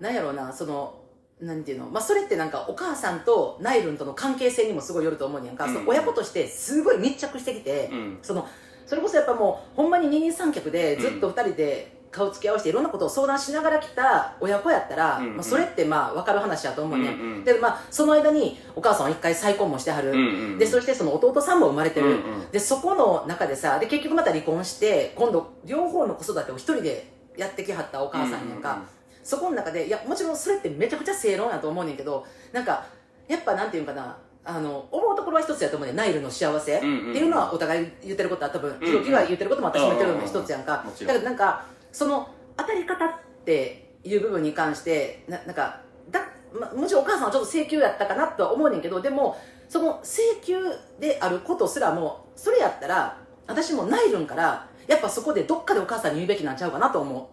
なんやろうなそのなんていうのまあそれってなんかお母さんとナイルンとの関係性にもすごいよると思うねんか、うん。その親子としてすごい密着してきて、うん。そのそれこそやっぱもうほんまに二人三脚でずっと二人で顔つき合わせていろんなことを相談しながら来た親子やったら、うんうん。まあ、それってまあ分かる話やと思うね、うんうん。でまあその間にお母さんは一回再婚もしてはる、うんうんでそしてその弟さんも生まれてる、うんうん。でそこの中でさで結局また離婚して今度両方の子育てを一人でやってきはったお母さんやんか、うんうんうん。そこの中でいやもちろんそれってめちゃくちゃ正論やと思うねんけどなんかやっぱなんていうんかなあの思うところは一つやと思うねん。ナイルの幸せってうんうんいうのはお互い言ってることは多分うんひろきが言ってることも私も言ってるのも一つやんか。もちろん。だからなんかその当たり方っていう部分に関してななんかだ、ま、もちろんお母さんはちょっと請求やったかなとは思うねんけどでもその請求であることすらもそれやったら私もナイルンからやっぱそこでどっかでお母さんに言うべきなんちゃうかなと思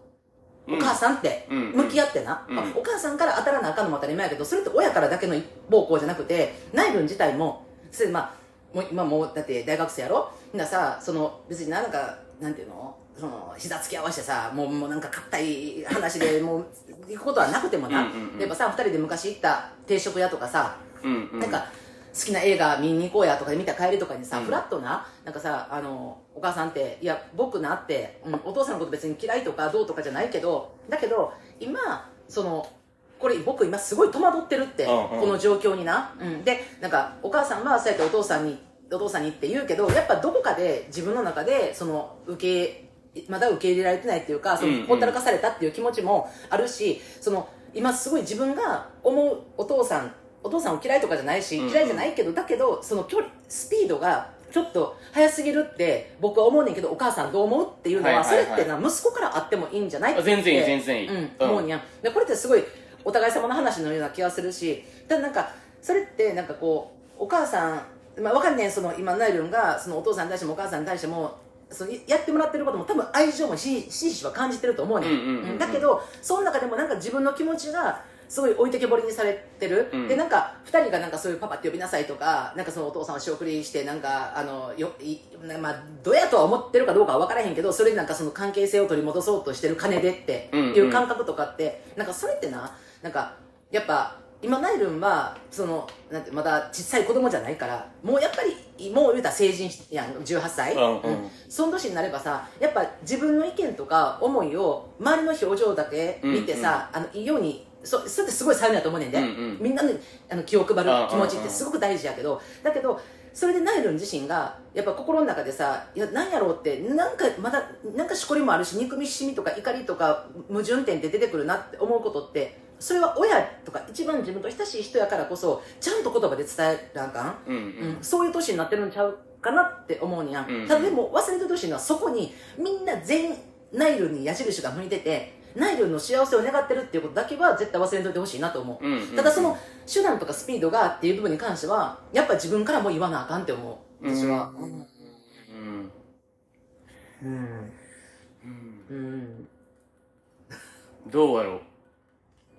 う。お母さんってうんうん。向き合ってな、うん。あお母さんから当たらなあかんのも当たり前やけどそれって親からだけの一方向じゃなくてナイルン自体もそれでまあもう今もうだって大学生やろ？みんなさその別になんかなんていうの？その膝つき合わせてさもうもうなんか硬い話でもう行くことはなくてもな、うんうんうん。やっぱさ二人で昔行った定食屋とかさうんうん。なんか好きな映画見に行こうやとかで見た帰りとかにさ、うん。フラットななんかさあのお母さんっていや僕なって、うん、お父さんのこと別に嫌いとかどうとかじゃないけどだけど今そのこれ僕今すごい戸惑ってるって、うんうん。この状況にな、うん、でなんかお母さんはそうやってお父さんにお父さんにって言うけどやっぱどこかで自分の中でその受けまだ受け入れられてないっていうかそのほったらかされたっていう気持ちもあるしその今すごい自分が思うお父さんお父さんを嫌いとかじゃないし嫌いじゃないけどだけどその距離スピードがちょっと速すぎるって僕は思うねんけどお母さんどう思うっていうのは,、それってな息子からあってもいいんじゃないって全然いい全然いい。うんうん。思うにゃん。でこれってすごいお互い様の話のような気がするしただなんかそれってなんかこうお母さん、まあ、わかんねえその今ナイルンがそのお父さんに対してもお母さんに対してもそのやってもらってることも多分愛情もしししは感じてると思うねん、だけどその中でもなんか自分の気持ちがすごい置いてけぼりにされてる、うん。でなんか2人がなんかそういうパパって呼びなさいとかなんかそのお父さんを仕送りしてなんかあのよいまあどうやとは思ってるかどうかは分からへんけどそれになんかその関係性を取り戻そうとしてる金でっていう感覚とかって、なんかそれってななんかやっぱ今ナイルンはそのなんてまだ小さい子供じゃないからもうやっぱりもう言うたら成人やん18歳、うんうん。その年になればさやっぱ自分の意見とか思いを周りの表情だけ見てさ、あのいいようにそそれってすごい才能やと思うねんで、うんうん。みんなにあの気を配る気持ちうんうんうんってすごく大事やけどだけどそれでナイルン自身がやっぱ心の中でさいや何やろうってなんかまだなんかしこりもあるし憎みしみとか怒りとか矛盾点って出てくるなって思うことってそれは親とか一番自分と親しい人やからこそちゃんと言葉で伝えなあかん。うんううん。ん、そういう年になってるんちゃうかなって思うにやん、うんただでも忘れてほしいのはそこにみんな全員ナイルンに矢印が向いててナイルンの幸せを願ってるっていうことだけは絶対忘れんといてほしいなと思う、うんうんただその手段とかスピードがっていう部分に関してはやっぱ自分からも言わなあかんって思う。私は。うんうん。うん。うん。うん。どうやろう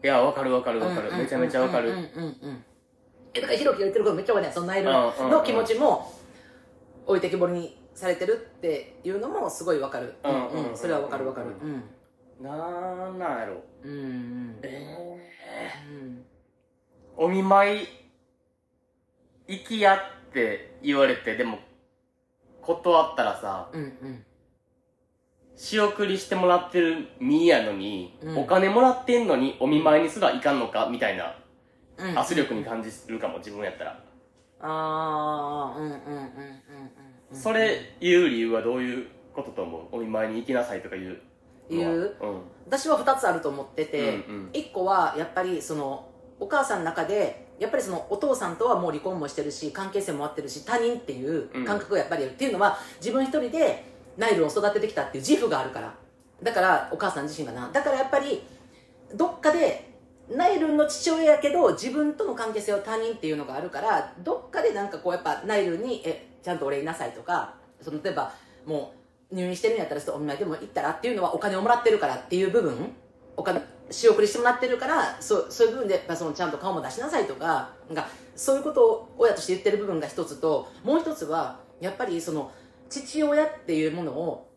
いやわかるわかるわかる。めちゃめちゃわかる。えだからひろきが言ってることめっちゃわかるねそのナイルンうんうん。の気持ちも置いてけぼりにされてるっていうのもすごいわかる。うんうんうんそれはわかるわかる。うん。なんなんやろ。うんうん。えうんお見舞い行きやって言われてでも断ったらさうんうん仕送りしてもらってる身やのに、うん。お金もらってんのにお見舞いにすら行かんのかみたいなうん。圧力に感じるかも自分やったら、ああうんうんうんうんうん。それ言う理由はどういうことと思う？お見舞いに行きなさいとか言うのは。言う？私は2つあると思ってて、うんうん。1個はやっぱりそのお母さんの中でやっぱりそのお父さんとはもう離婚もしてるし関係性も終わってるし他人っていう感覚がやっぱりある、っていうのは自分一人でナイルを育ててきたっていう自負があるから。だからお母さん自身がな。だからやっぱりどっかでナイルンの父親やけど自分との関係性は他人っていうのがあるからどっかでなんかこうやっぱナイルンにえちゃんと俺いなさいとかその例えばもう入院してるんやったらちょっとお見舞いでも行ったらっていうのはお金をもらってるからっていう部分お金仕送りしてもらってるからそうそういう部分でやっぱそのちゃんと顔も出しなさいとかなんかそういうことを親として言ってる部分が一つともう一つはやっぱりその父親っていうものを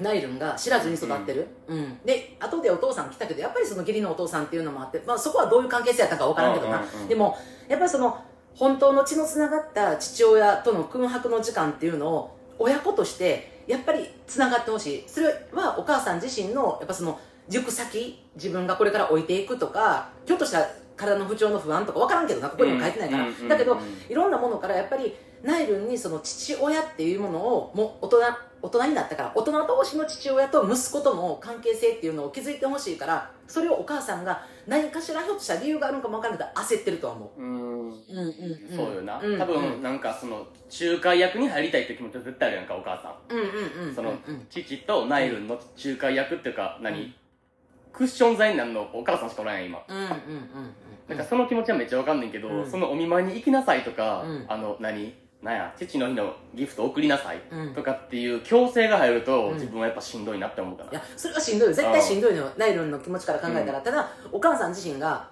ナイルンが知らずに育ってる、うん。で後でお父さん来たけどやっぱりその義理のお父さんっていうのもあって、まあ、そこはどういう関係性やったか分からんけどな、うんうんうん。でもやっぱりその本当の血のつながった父親との空白の時間っていうのを親子としてやっぱりつながってほしい。それはお母さん自身のやっぱその塾先自分がこれから置いていくとかひょっとしたら体の不調の不安とか分からんけどな。ここにも書いてないから、うんうんうんうん。だけどいろんなものからやっぱりナイルンにその父親っていうものをもう大人大人になったから大人同士の父親と息子との関係性っていうのを築いてほしいからそれをお母さんが何かしらひょっとしたら理由があるのかも分からない。けど焦ってるとは思う。うん。うんうんうん。そうよな、うん多分なんかその仲介役に入りたいって気持ちは絶対あるやんかお母さん。うんうんうん。そのうん父とナイルンの仲介役っていうか何、クッション材になるのお母さんしかおらんやん今。うんうんうんうん。なんかその気持ちはめっちゃわかんねんけど、うん。そのお見舞いに行きなさいとか、うん。あの何？なんや父の日のギフト送りなさいうん。とかっていう強制が入ると、うん。自分はやっぱしんどいなって思うかな、いやそれはしんどいよ。絶対しんどいのよ。ナイルンの気持ちから考えたら、ただお母さん自身が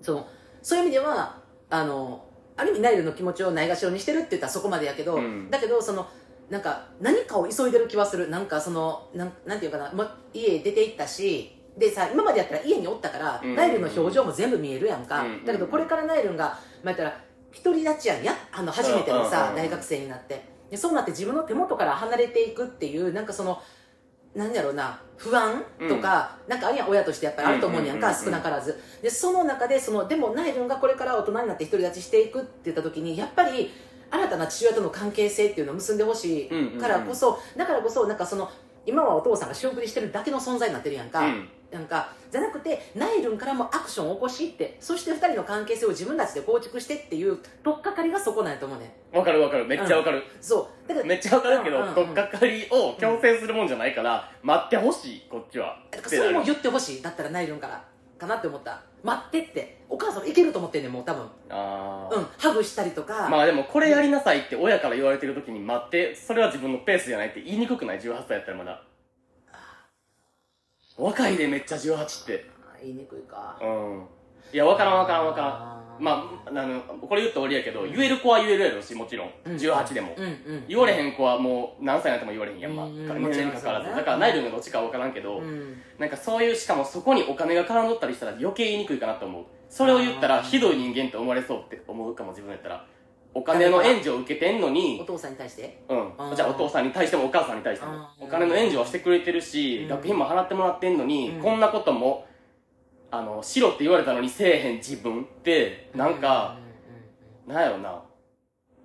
そのそういう意味ではあのある意味ナイルンの気持ちをないがしろにしてるって言ったらそこまでやけど、うん。だけどそのなんか何かを急いでる気はする。なんかそのなんなんていうかなもう家出て行ったしでさ今までやったら家におったから、うん。ナイルンの表情も全部見えるやんか、うん。だけどこれからナイルンが、まあ、言ったら独り立ちやんや？あの初めてのさ、うん大学生になって。でそうなって自分の手元から離れていくっていうなんかそのなんだろうな不安とか、なんかあるやん親としてやっぱりあると思うねやんか、うんうんうんうん。少なからず。でその中でそのでもナイルンがこれから大人になって独り立ちしていくって言った時にやっぱり新たな父親との関係性っていうのを結んでほしいからこそ、だからこそなんかその今はお父さんが仕送りしてるだけの存在になってるやんか、うん。なんかじゃなくてナイルンからもアクションを起こしってそして2人の関係性を自分たちで構築してっていう取っかかりがそこなんやと思うねわかるわかる。めっちゃわかる、そう。だからめっちゃわかるけど、うん。うんうん取っかかりを強制するもんじゃないから、待ってほしいこっちは。だからそれも言ってほしい。だったらナイルンから。かなって思った待ってって。お母さんいけると思ってんねんもう多分。あー。うん。ハグしたりとか、まあでもこれやりなさいって親から言われてる時に待ってそれは自分のペースじゃないって言いにくくない？18歳やったらまだ。若いでめっちゃ18って。あ言いにくいか。うん。いや分からん分からん分からんまああのこれ言って終わりやけど言える子は言えるやろしもちろん。うん。18でも。うんうん。言われへん子はもう何歳になっても言われへんやんまあうん年齢にかかわらず。だからナイルがどっちかは分からんけどうん。なんかそういうしかもそこにお金が絡んどったりしたら余計言いにくいかなと思う。それを言ったらひどい人間って思われそう。って思うかも自分やったらお金の援助を受けてんのおに父さんに対して？うん。じゃあお父さんに対してもお母さんに対しても。お金の援助はしてくれてるしうん。学費も払ってもらってんのにうん。こんなこともあのしろって言われたのにせえへん自分ってなんかうなんやろな。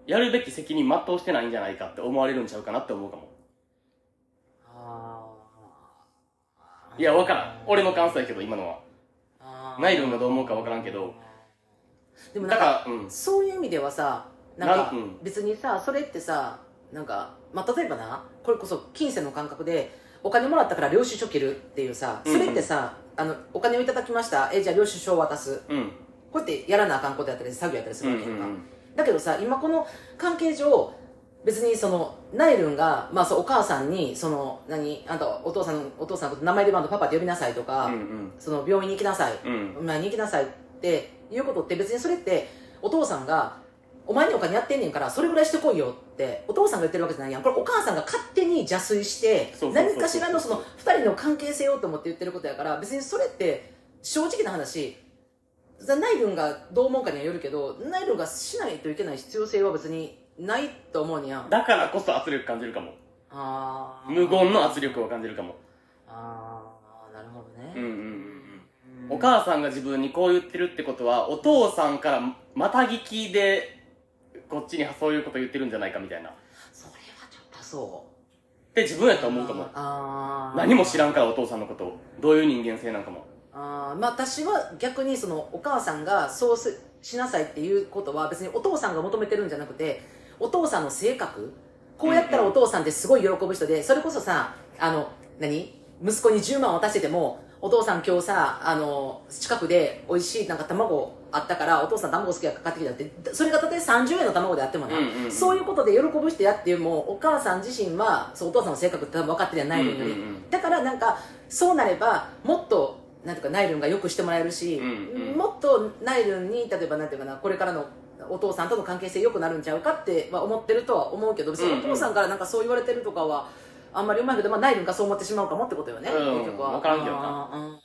やるべき責任全うしてないんじゃないかって思われるんちゃうかなって思うかも。いや分からん。俺の感想やけど今のは。ナイルンがどう思うか分からんけど。でもなんかだからうん。そういう意味ではさなんか別にさそれってさなんか、まあ、例えばなこれこそ金銭の感覚でお金もらったから領収書切るっていうさそれってさ、あのお金をいただきました。えじゃあ領収書を渡す。うん。こうやってやらなあかんことやったり作業やったりすうんるわけやんか、うんだけどさ今この関係上別にそのナイルンが、まあ、そうお母さんにその何あんたお父さんお父さんのこと名前でバンドパパって呼びなさいとか、うんその病院に行きなさい。うん。うん前に行きなさいっていうことって別にそれってお父さんがお前にお金やってんねんからそれぐらいしてこいよってお父さんが言ってるわけじゃないやん。これお母さんが勝手に邪推して何かしらのその2人の関係性をと思って言ってることやから別にそれって正直な話ナイルンがどう思うかにはよるけどナイルンがしないといけない必要性は別にないと思うにやだからこそ圧力感じるかも。あー。無言の圧力を感じるかも。ああなるほどね、うんうんうん。うん。お母さんが自分にこう言ってるってことはお父さんからまた聞きでこっちにそういうこと言ってるんじゃないかみたいな。っそれはちょっとそう。て自分やと思うかも。何も知らんからお父さんのことを。どういう人間性なんかも。あー。まあ私は逆にそのお母さんがそうすしなさいっていうことは別にお父さんが求めてるんじゃなくてお父さんの性格。こうやったらお父さんってすごい喜ぶ人でそれこそさあの何？息子に10万渡しててもお父さん今日さあの近くで美味しいなんか卵あったからお父さん卵好きやから買ってきたってそれがたとえ30円の卵であってもな、うんうんうん。そういうことで喜ぶ人やっていうもお母さん自身はそうお父さんの性格って多分分かってるやないのに、うんうんうん。だからなんかそうなればもっとなんていうかナイルンがよくしてもらえるし、うんうん。もっとナイルンに例えばなんていうかなこれからのお父さんとの関係性良くなるんちゃうかっては思ってるとは思うけど別にうん。うんお父さんからなんかそう言われてるとかはあんまりうまいけど、まあ、ナイルンがそう思ってしまうかもってことよね、うん。結局は。わからんけどな。うん。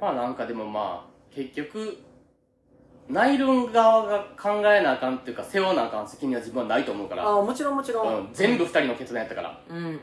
まあなんかでもまあ結局ナイルン側が考えなあかんっていうか背負わなあかん責任は自分はないと思うから、あーもちろんもちろん、うん、全部二人の決断やったから。うんうんうんうんうん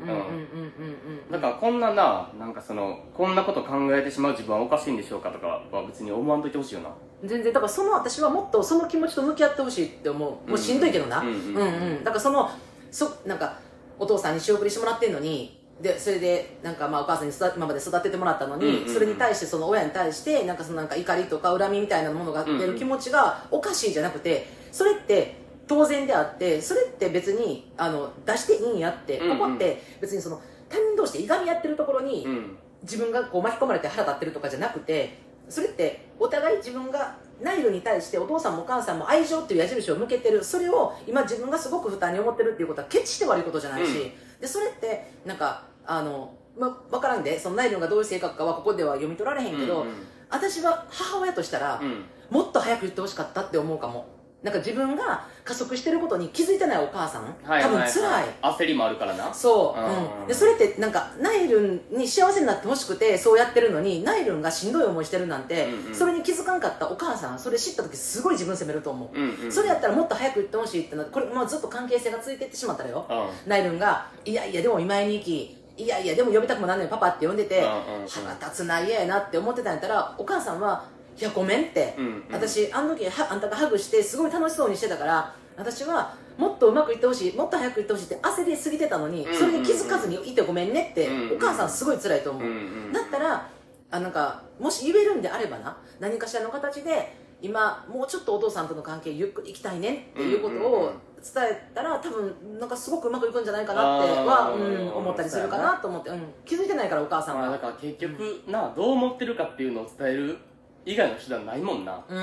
うん。だからこんなななんかそのこんなこと考えてしまう自分はおかしいんでしょうかとかは別に思わんといてほしいよな。全然。だからその私はもっとその気持ちと向き合ってほしいって思うもうしんどいけどな、うんうん。うんうん。だからそのそなんかお父さんに仕送りしてもらってんのにでそれでなんかまあお母さんに育て今まで育ててもらったのに、それに対してその親に対してなんかそのなんか怒りとか恨みみたいなものが出る気持ちがおかしいじゃなくてそれって当然であってそれって別にあの出していいんやって、うんうん。ここって別にその他人同士でいがみ合ってるところに、うん。自分がこう巻き込まれて腹立ってるとかじゃなくてそれってお互い自分がナイルに対してお父さんもお母さんも愛情っていう矢印を向けてるそれを今自分がすごく負担に思ってるっていうことは決して悪いことじゃないし、うん。でそれってなんかあの、ま、分からんでそのナイルがどういう性格かはここでは読み取られへんけど、うん私は母親としたら、うん。もっと早く言ってほしかったって思うかも。なんか自分が加速してることに気づいてないお母さん、はい多分はい。辛いはい。焦りもあるからな。そう、うん。うん、でそれってなんかナイルンに幸せになってほしくてそうやってるのにナイルンがしんどい思いしてるなんて、うんうん。それに気づかんかったお母さんそれ知った時すごい自分責めると思う、うんうん。それやったらもっと早く言ってほしいってなってこれ、まあ、ずっと関係性が続いていってしまったらよ、うん。ナイルンがいやいやでも今井に行きいやいやでも呼びたくもなんねんパパって呼んでて、うんうんうん。腹立つな嫌やなって思ってたんやったらお母さんはいやごめんって、うんうん私あの時はあんたがハグしてすごい楽しそうにしてたから私はもっとうまくいってほしいもっと早くいってほしいって焦りすぎてたのに、うんそれで気づかずにいてごめんねって、うんお母さんすごい辛いと思う、うんうん。だったらあなんかもし言えるんであればな何かしらの形で今もうちょっとお父さんとの関係ゆっくりいきたいねっていうことを伝えたら多分なんかすごくうまくいくんじゃないかなっては、うん、思ったりするかなと思って、うん、気づいてないからお母さんまあだはから結局などう思ってるかっていうのを伝える以外の手段ないもんな。うんう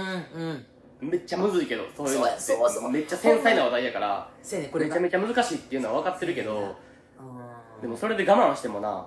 ん。めっちゃむずいけどそういうのって。そうやそうめっちゃ繊細な話題やから。せやねんこれが。めちゃめちゃ難しいっていうのは分かってるけど。うん。でもそれで我慢してもな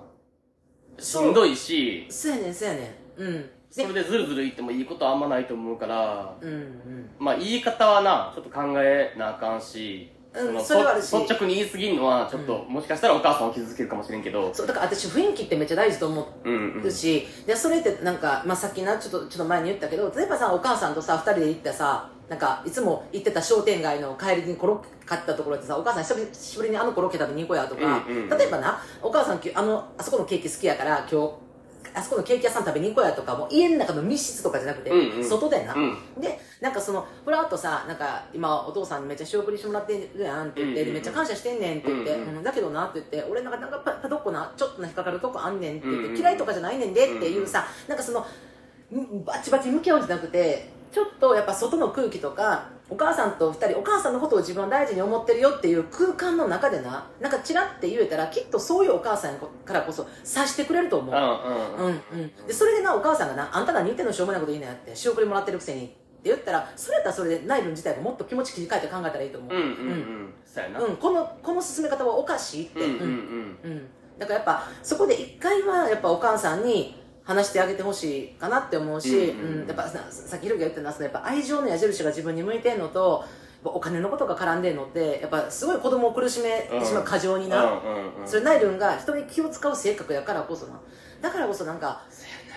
しんどいし。そうやねんそうやねん。うんそれでズルズル言ってもいいことはあんまないと思うからうんうん。まあ言い方はなちょっと考えなあかんし、うんのそれは率直に言い過ぎるのはちょっと、もしかしたらお母さんを傷つけるかもしれんけど。そうだから私雰囲気ってめっちゃ大事と思うんうん。うし、でそれってなんか、まあ、さっきなちょっとちょっと前に言ったけど例えばさお母さんとさ2人で行ってさなんかいつも行ってた商店街の帰りにコロッケ買ったところでさお母さん久しぶりにあのコロッケ食べに行こうやとか、うんうん。例えばなお母さんきあのあそこのケーキ好きやから今日あそこのケーキ屋さん食べに行こうやとかもう家の中の密室とかじゃなくて、うんうん。外でな、うん。でなんかそのふらっとさなんか今お父さんにめっちゃ仕送りしてもらってるやんって言って、うんうんでめっちゃ感謝してんねんって言って、うんうん。うんだけどなって言って俺なんかなんかパパドッコなちょっとな引っかかるとこあんねんって言って、嫌いとかじゃないねんでっていうさ、なんかそのんバチバチ向き合うんじゃなくてちょっとやっぱ外の空気とかお母さんと二人お母さんのことを自分は大事に思ってるよっていう空間の中でななんかチラって言えたらきっとそういうお母さんからこそ察してくれると思う、うんうんうん。うん、でそれでなお母さんがな「あんた何言ってんのしょうもないこと言いなよ」って仕送りもらってるくせにって言ったらそれやったらそれでナイルン自体がもっと気持ち切り替えて考えたらいいと思う。うんうんうん。そうやな。うん。このこの進め方はおかしいって、うんうんうん。うん。だからやっぱそこで一回はやっぱお母さんに話してあげてほしいかなって思うし、うんやっぱささっきひろきが言ったのはそのやっぱ愛情の矢印が自分に向いてんのとお金のことが絡んでんのってやっぱすごい子供を苦しめてしまう過剰にな、それナイルンが人に気を使う性格やからこそな。だからこそなんか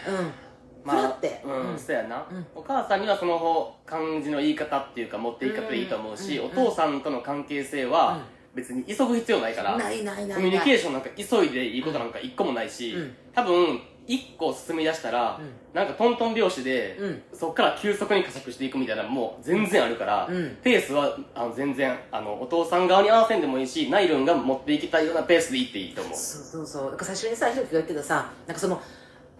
うん。まあうん、うん。そうやな、うん。お母さんにはその感じの言い方っていうか持っていき方でいいと思うし、うんお父さんとの関係性は別に急ぐ必要ないから、ないないないない。コミュニケーションなんか急いでいいことなんか一個もないし、うん。多分一個進み出したら、うん。なんかトントン拍子で、うん。そっから急速に加速していくみたいなのも全然あるから、うん。ペースはあの全然あのお父さん側に合わせんでもいいしナイルンが持っていきたいようなペースでいっていいと思う。そうそうそう。だから最初にさひろきが言ってたさなんかその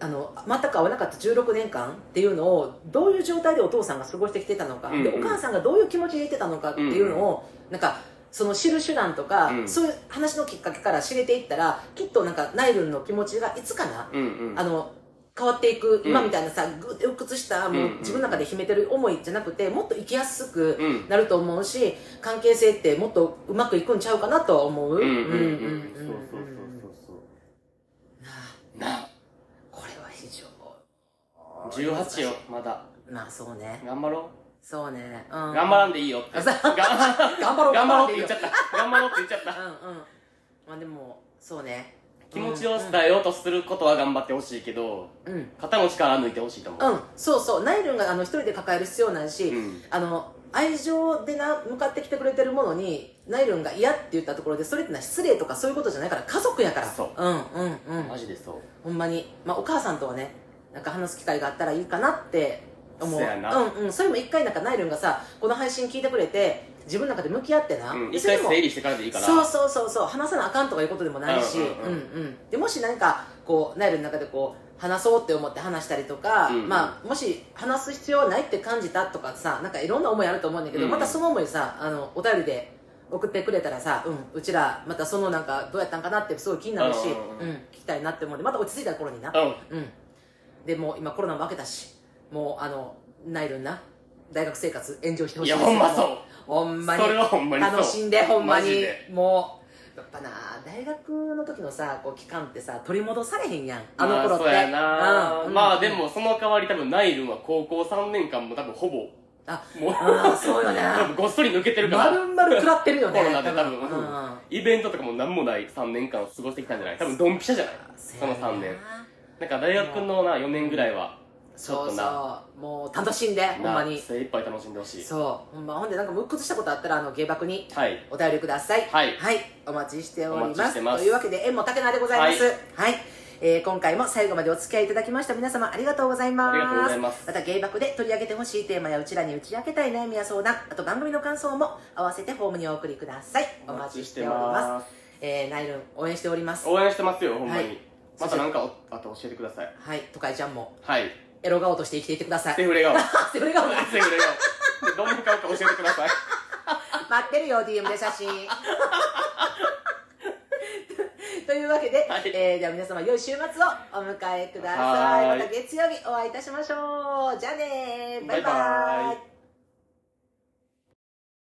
あの全く会わなかった16年間っていうのをどういう状態でお父さんが過ごしてきてたのか、うんうん。でお母さんがどういう気持ちでいてたのかっていうのを、なんかその知る手段とか、うん。そういう話のきっかけから知れていったらきっとなんかナイルンの気持ちがいつかな、うんうん。あの変わっていくうん。今みたいなさぐーって鬱屈したもう自分の中で秘めてる思いじゃなくてもっと生きやすくうん。なると思うし関係性ってもっとうまくいくんちゃうかなとは思う。うんうんうん。うんうんそうそうそうそうなあ。なあ。これは非常18よまだ。まあそうね。頑張ろそうね。ううん。頑張らんでいいよって。頑張ろう 頑張ろうって言っちゃった。頑張ろうって言っちゃった。うんうん。まあでもそうね。気持ちを伝えようとすることは頑張ってほしいけどうん。うん、肩の力抜いてほしいと思う。うん、そうそう。ナイルンがあの一人で抱える必要ないし、うん。あの愛情でな向かってきてくれてるものにナイルンが嫌って言ったところでそれってのは失礼とかそういうことじゃないから家族やから。そう。うんうんうん。マジでそう。ほんまに、まあ、お母さんとはねなんか話す機会があったらいいかなって思う。そやな。うんうん。それも一回なんかナイルンがさこの配信聞いてくれて自分の中で向き合ってな、うん。一回整理してからでいいからそうそうそうそう。話さなあかんとかいうことでもないし、うんんううん。うん。でもし何かこうナイルの中でこう話そうって思って話したりとか、うんうん。まあ、もし話す必要はないって感じたとかさなんかいろんな思いあると思うんだけど、うん。またその思いさあのお便りで送ってくれたらさ、うん、うちらまたそのなんかどうやったんかなってすごい気になるし、ううんん。うん聞きたいなって思うんでまた落ち着いた頃にな、うん。うん、でもう今コロナも明けたしもうあのナイルンな大学生活エンジョイしてほしいいやほんまそう。ほんまにそれはほんまに楽しんでほんまにもうやっぱな大学の時のさこう期間ってさ取り戻されへんやん。あのま頃って、そうやな、うん。まあうんでもその代わり多分ナイルンは高校3年間も多分ほぼあもうあーそうよね。多 分ごっそり抜けてるから。丸々食らってるよね。コロナで多分、うん。イベントとかも何もない3年間を過ごしてきたんじゃない？多分ドンピシャじゃない？その3年。な。んか大学のな4年ぐらいはそうそう。もう楽しんでほんまに。な精一杯楽しんでほしい。そう。ほんまほんでなんか鬱屈したことあったらあの芸爆にはい。お便りください。はい。お待ちしておりおます。というわけで縁も竹縄でございます。はい、えー今回も最後までお付き合いいただきました。皆様ありがとうございます。ありがとうございます。た芸爆で取り上げてほしいテーマやうちらに打ち明けたい悩みや相談あと番組の感想も合わせてフォームにお送りください。お待ちしております。えー、ナイルン応援しております。応援してますよほんまに、はい。また何かおあと教えてください。はい。都会ちゃんも。はいエロ顔として生きていってください。セフレ顔。セフレ顔。セフレ顔。どんな顔か教えてください。待ってるよ DM で写真。というわけで、はい。えーでは皆様良い週末をお迎えくださはい。いまた月曜日お会いいたしましょう。じゃあねバイババイバイイ